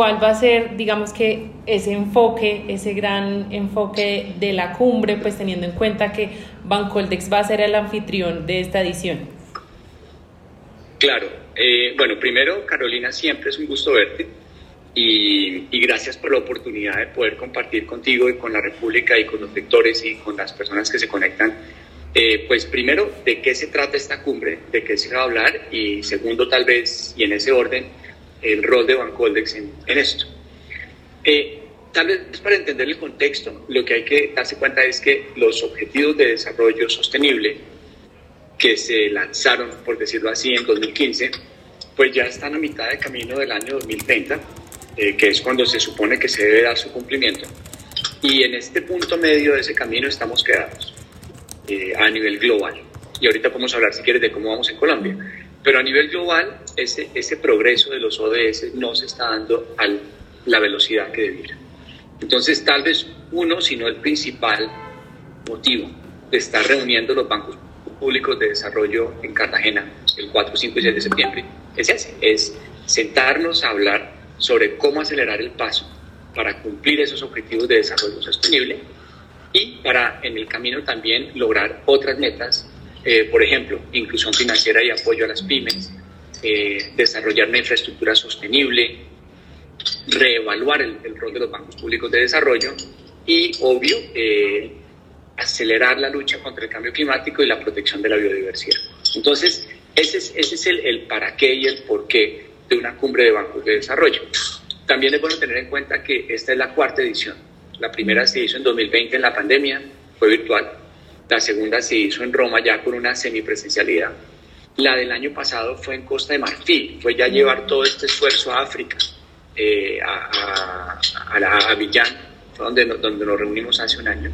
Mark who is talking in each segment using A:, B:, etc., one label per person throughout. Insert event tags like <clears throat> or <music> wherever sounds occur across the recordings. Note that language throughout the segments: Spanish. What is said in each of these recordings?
A: cuál va a ser, digamos que ese enfoque, ese gran enfoque de la cumbre, pues teniendo en cuenta que Bancoldex va a ser el anfitrión de esta edición.
B: Claro, eh, bueno, primero Carolina, siempre es un gusto verte y, y, gracias por la oportunidad de poder compartir contigo y con la República y con los lectores y con las personas que se conectan eh, pues primero, ¿de qué se trata esta cumbre? ¿De qué se va a hablar? Y segundo, tal vez, y en ese orden, el rol de Bancoldex en, en esto. Eh, tal vez para entender el contexto, lo que hay que darse cuenta es que los objetivos de desarrollo sostenible que se lanzaron, por decirlo así, en 2015, pues ya están a mitad de camino del año 2030, eh, que es cuando se supone que se debe dar su cumplimiento. Y en este punto medio de ese camino estamos quedados. Eh, a nivel global. Y ahorita podemos hablar, si quieres, de cómo vamos en Colombia. Pero a nivel global, ese, progreso de los ODS no se está dando a la velocidad que debiera. Entonces, tal vez uno, si no el principal motivo de estar reuniendo los bancos públicos de desarrollo en Cartagena el 4, 5 y 6 de septiembre es ese, es sentarnos a hablar sobre cómo acelerar el paso para cumplir esos objetivos de desarrollo sostenible y para en el camino también lograr otras metas, eh, por ejemplo, inclusión financiera y apoyo a las pymes, eh, desarrollar una infraestructura sostenible, reevaluar el, rol de los bancos públicos de desarrollo y, obvio, eh, acelerar la lucha contra el cambio climático y la protección de la biodiversidad. Entonces, ese es, ese es el, el para qué y el por qué de una cumbre de bancos de desarrollo. También es bueno tener en cuenta que esta es la cuarta edición la primera se hizo en 2020 en la pandemia, fue virtual. La segunda se hizo en Roma ya con una semipresencialidad. La del año pasado fue en Costa de Marfil, fue ya llevar todo este esfuerzo a África, eh, a, a, a, Avillán, fue donde, donde nos reunimos hace un año.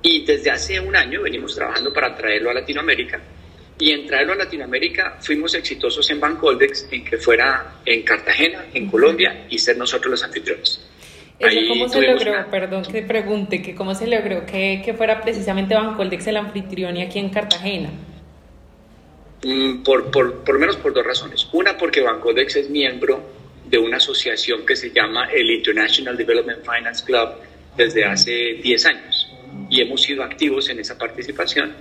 B: Y desde hace un año venimos trabajando para traerlo a Latinoamérica. Y en traerlo a Latinoamérica fuimos exitosos en Bancoldex, en que fuera en Cartagena, en Colombia, y ser nosotros los anfitriones.
A: ¿Cómo se logró? Perdón que pregunte, que cómo se logró que, que fuera precisamente Bancoldex el anfitrión y aquí en Cartagena.
B: Mm, por, por, por menos por dos razones. Una, porque Bancoldex es miembro de una asociación que se llama el International Development Finance Club desde hace 10 años y hemos sido activos en esa participación.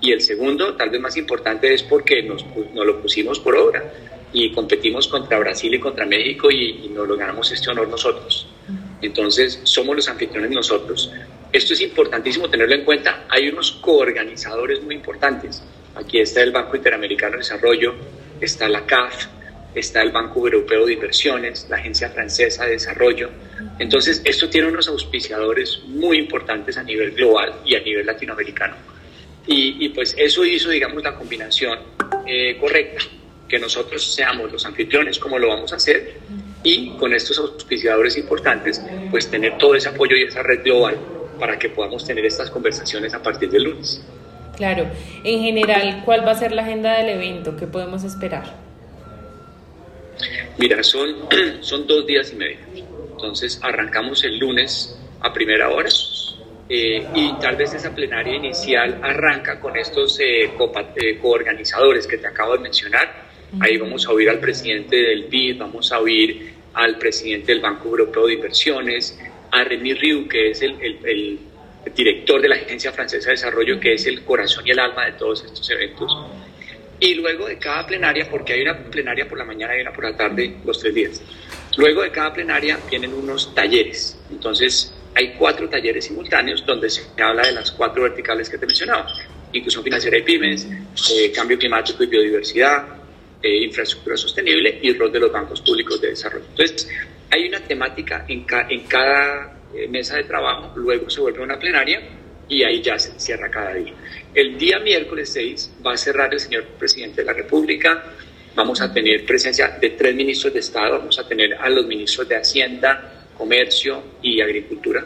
B: Y el segundo, tal vez más importante, es porque nos, nos lo pusimos por obra y competimos contra Brasil y contra México y, y nos lo ganamos este honor nosotros. Entonces, somos los anfitriones nosotros. Esto es importantísimo tenerlo en cuenta. Hay unos coorganizadores muy importantes. Aquí está el Banco Interamericano de Desarrollo, está la CAF, está el Banco Europeo de Inversiones, la Agencia Francesa de Desarrollo. Entonces, esto tiene unos auspiciadores muy importantes a nivel global y a nivel latinoamericano. Y, pues eso hizo, digamos, la combinación eh, correcta, que nosotros seamos los anfitriones como lo vamos a hacer y con estos auspiciadores importantes, pues tener todo ese apoyo y esa red global para que podamos tener estas conversaciones a partir del lunes.
A: Claro, en general, ¿cuál va a ser la agenda del evento? ¿Qué podemos esperar?
B: Mira, son, <clears throat> son dos días y medio. Entonces, arrancamos el lunes a primera hora eh, y tal vez esa plenaria inicial arranca con estos eh, eh, coorganizadores que te acabo de mencionar Ahí vamos a oír al presidente del BID, vamos a oír al presidente del Banco Europeo de Inversiones, a Remy Riu, que es el, el, director de la Agencia Francesa de Desarrollo, que es el corazón y el alma de todos estos eventos. Y luego de cada plenaria, porque hay una plenaria por la mañana y una por la tarde, los tres días. Luego de cada plenaria vienen unos talleres. Entonces, hay cuatro talleres simultáneos donde se habla de las cuatro verticales que te mencionaba. Inclusión financiera y pymes, eh, cambio climático y biodiversidad, infraestructura sostenible y rol de los bancos públicos de desarrollo. Entonces, hay una temática en, en cada eh, mesa de trabajo, luego se vuelve una plenaria y ahí ya se cierra cada día. El día miércoles 6 va a cerrar el señor presidente de la República, vamos a tener presencia de tres ministros de Estado, vamos a tener a los ministros de Hacienda, Comercio y Agricultura,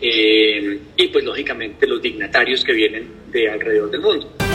B: eh, y pues lógicamente los dignatarios que vienen de alrededor del mundo.